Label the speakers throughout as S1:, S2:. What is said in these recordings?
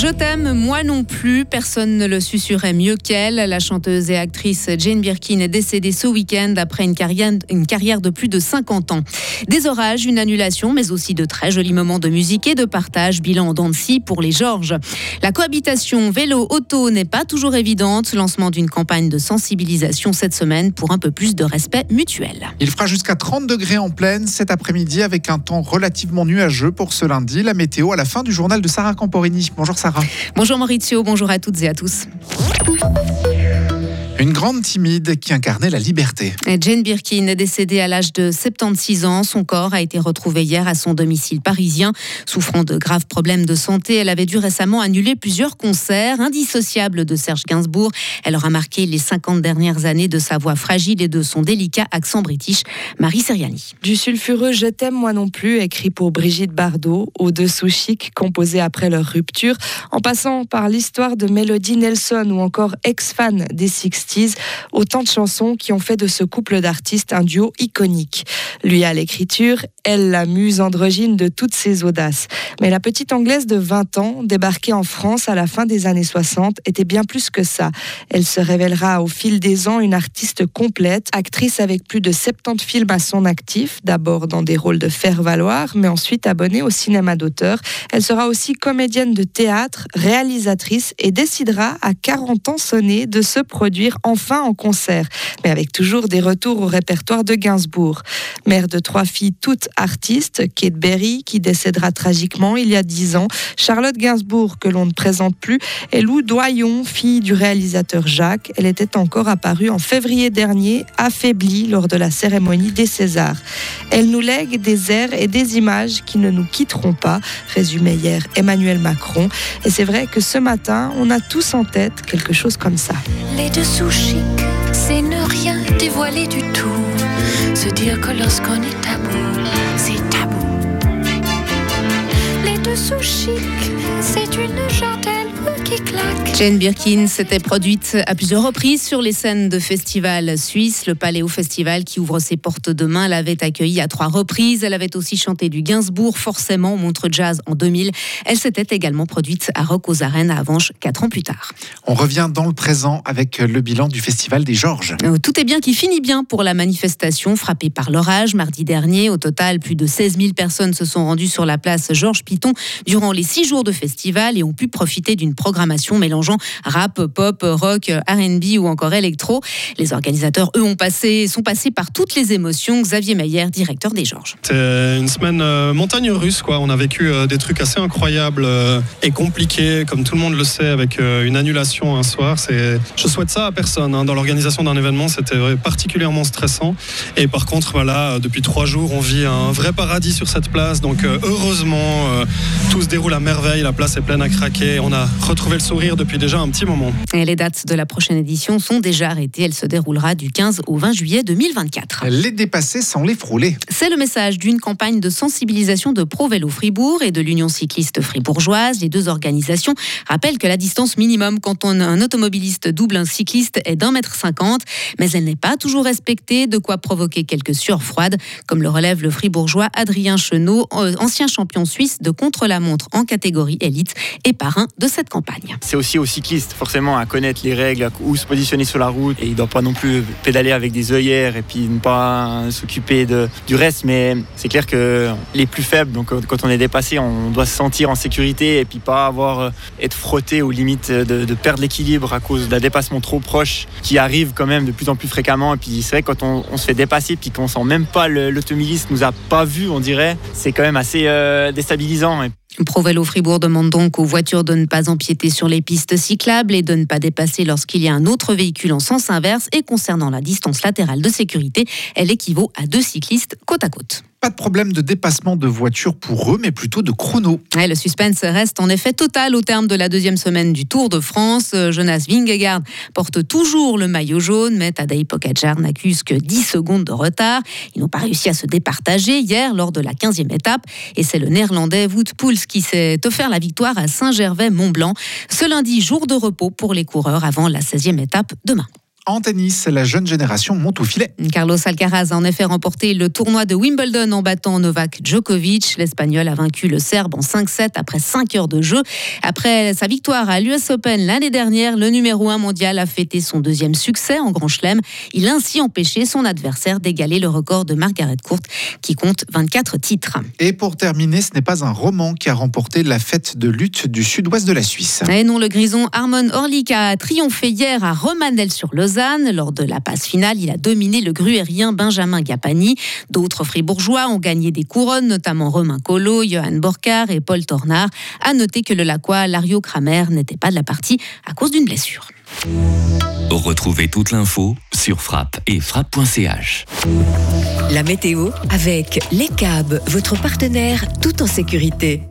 S1: Je t'aime, moi non plus. Personne ne le susurrait mieux qu'elle. La chanteuse et actrice Jane Birkin est décédée ce week-end après une carrière, de plus de 50 ans. Des orages, une annulation, mais aussi de très jolis moments de musique et de partage. Bilan en pour les Georges. La cohabitation vélo-auto n'est pas toujours évidente. Lancement d'une campagne de sensibilisation cette semaine pour un peu plus de respect mutuel.
S2: Il fera jusqu'à 30 degrés en pleine cet après-midi avec un temps relativement nuageux pour ce lundi. La météo à la fin du journal de Sarah Camporini. Bonjour Sarah.
S1: Bonjour Maurizio, bonjour à toutes et à tous.
S2: Une grande timide qui incarnait la liberté.
S1: Jane Birkin est décédée à l'âge de 76 ans. Son corps a été retrouvé hier à son domicile parisien. Souffrant de graves problèmes de santé, elle avait dû récemment annuler plusieurs concerts indissociables de Serge Gainsbourg. Elle aura marqué les 50 dernières années de sa voix fragile et de son délicat accent british. Marie Seriani.
S3: Du sulfureux Je t'aime moi non plus, écrit pour Brigitte Bardot, au-dessous chic, composé après leur rupture, en passant par l'histoire de Melody Nelson ou encore ex-fan des Six autant de chansons qui ont fait de ce couple d'artistes un duo iconique. Lui à l'écriture, elle la muse androgyne de toutes ses audaces. Mais la petite Anglaise de 20 ans, débarquée en France à la fin des années 60, était bien plus que ça. Elle se révélera au fil des ans une artiste complète, actrice avec plus de 70 films à son actif, d'abord dans des rôles de faire-valoir, mais ensuite abonnée au cinéma d'auteur. Elle sera aussi comédienne de théâtre, réalisatrice et décidera à 40 ans sonnés de se produire enfin en concert, mais avec toujours des retours au répertoire de Gainsbourg. Mère de trois filles toutes artistes, Kate Berry, qui décédera tragiquement il y a dix ans, Charlotte Gainsbourg, que l'on ne présente plus, et Lou Doyon, fille du réalisateur Jacques. Elle était encore apparue en février dernier, affaiblie lors de la cérémonie des Césars. Elle nous lègue des airs et des images qui ne nous quitteront pas, résumait hier Emmanuel Macron. Et c'est vrai que ce matin, on a tous en tête quelque chose comme ça.
S4: Les c'est ne rien dévoiler du tout. Se dire que lorsqu'on est tabou, c'est tabou. Les dessous chic, c'est une
S1: Jane Birkin s'était produite à plusieurs reprises sur les scènes de festivals suisses. Le Paléo Festival, qui ouvre ses portes demain, l'avait accueillie à trois reprises. Elle avait aussi chanté du Gainsbourg, forcément, Montre Jazz en 2000. Elle s'était également produite à Rock aux Arènes à Avanches, quatre ans plus tard.
S2: On revient dans le présent avec le bilan du Festival des Georges.
S1: Euh, tout est bien qui finit bien pour la manifestation frappée par l'orage mardi dernier. Au total, plus de 16 000 personnes se sont rendues sur la place Georges Piton durant les six jours de festival et ont pu profiter d'une programmation mélangeant rap, pop, rock, R&B ou encore électro. Les organisateurs, eux, ont passé, sont passés par toutes les émotions. Xavier Mayer, directeur des Georges.
S5: C'est une semaine euh, montagne russe, quoi. On a vécu euh, des trucs assez incroyables euh, et compliqués, comme tout le monde le sait, avec une annulation un soir. Je souhaite ça à personne. Hein. Dans l'organisation d'un événement, c'était particulièrement stressant. Et par contre, voilà, depuis trois jours, on vit un vrai paradis sur cette place. Donc, heureusement, tout se déroule à merveille. La place est pleine à craquer. On a retrouvé le sourire depuis déjà un petit moment.
S1: Et les dates de la prochaine édition sont déjà arrêtées. Elle se déroulera du 15 au 20 juillet 2024.
S2: Les dépasser sans les frôler.
S1: C'est le message d'une campagne de sensibilisation de Pro Vélo Fribourg et de l'Union cycliste fribourgeoise. Les deux organisations rappellent que la distance minimum quand on, un automobiliste double un cycliste est d'un mètre cinquante, mais elle n'est pas toujours respectée, de quoi provoquer quelques sueurs froides, comme le relève le fribourgeois Adrien Chenot, euh, ancien champion suisse de contre-la-montre en catégorie élite et parrain de cette campagne.
S6: C'est aussi cyclistes forcément à connaître les règles, où se positionner sur la route. Et il ne doit pas non plus pédaler avec des œillères et puis ne pas s'occuper du reste. Mais c'est clair que les plus faibles, donc quand on est dépassé, on doit se sentir en sécurité et puis pas avoir euh, être frotté aux limites de, perdre l'équilibre à cause d'un dépassement trop proche qui arrive quand même de plus en plus fréquemment. Et puis c'est vrai quand on, se fait dépasser puis qu'on sent même pas l'automobiliste nous a pas vu, on dirait, c'est quand même assez euh, déstabilisant.
S1: ProVélo Fribourg demande donc aux voitures de ne pas empiéter sur les pistes cyclables et de ne pas dépasser lorsqu'il y a un autre véhicule en sens inverse. Et concernant la distance latérale de sécurité, elle équivaut à deux cyclistes côte à côte.
S2: Pas de problème de dépassement de voiture pour eux, mais plutôt de chrono.
S1: le suspense reste en effet total au terme de la deuxième semaine du Tour de France. Euh, Jonas Vingegaard porte toujours le maillot jaune, mais Tadej Pogacar n'accuse que 10 secondes de retard. Ils n'ont pas réussi à se départager hier lors de la 15e étape. Et c'est le néerlandais Wout Poels qui s'est offert la victoire à Saint-Gervais-Mont-Blanc. Ce lundi, jour de repos pour les coureurs avant la 16e étape demain.
S2: En tennis, la jeune génération monte au filet.
S1: Carlos Alcaraz a en effet remporté le tournoi de Wimbledon en battant Novak Djokovic. L'Espagnol a vaincu le Serbe en 5-7 après 5 heures de jeu. Après sa victoire à l'US Open l'année dernière, le numéro 1 mondial a fêté son deuxième succès en Grand Chelem. Il a ainsi empêché son adversaire d'égaler le record de Margaret Court qui compte 24 titres.
S2: Et pour terminer, ce n'est pas un roman qui a remporté la fête de lutte du sud-ouest de la Suisse.
S1: Et non, le grison Armon Orlik a triomphé hier à Lors de la passe finale, il a dominé le gruérien Benjamin Gapani. D'autres fribourgeois ont gagné des couronnes, notamment Romain Collot, Johan Borcar et Paul Tornard. À noter que le Laquois Lario Kramer n'était pas de la partie à cause d'une blessure.
S7: Retrouvez toute l'info sur frappe et frappe.ch.
S8: La météo avec Les Cabs, votre partenaire tout en sécurité.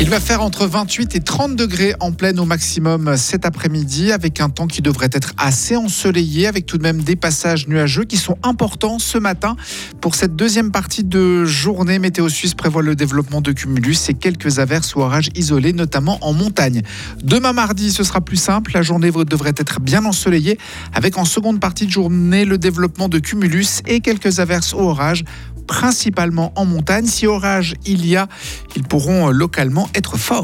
S2: Il va faire entre 28 et 30 degrés en pleine au maximum cet après-midi avec un temps qui devrait être assez ensoleillé avec tout de même des passages nuageux qui sont importants ce matin. Pour cette deuxième partie de journée, Météo Suisse prévoit le développement de cumulus et quelques averses ou orages isolés, notamment en montagne. Demain mardi, ce sera plus simple. La journée devrait être bien ensoleillée avec en seconde partie de journée le développement de cumulus et quelques averses ou orages principalement en montagne. Si orage il y a, ils pourront localement être forts.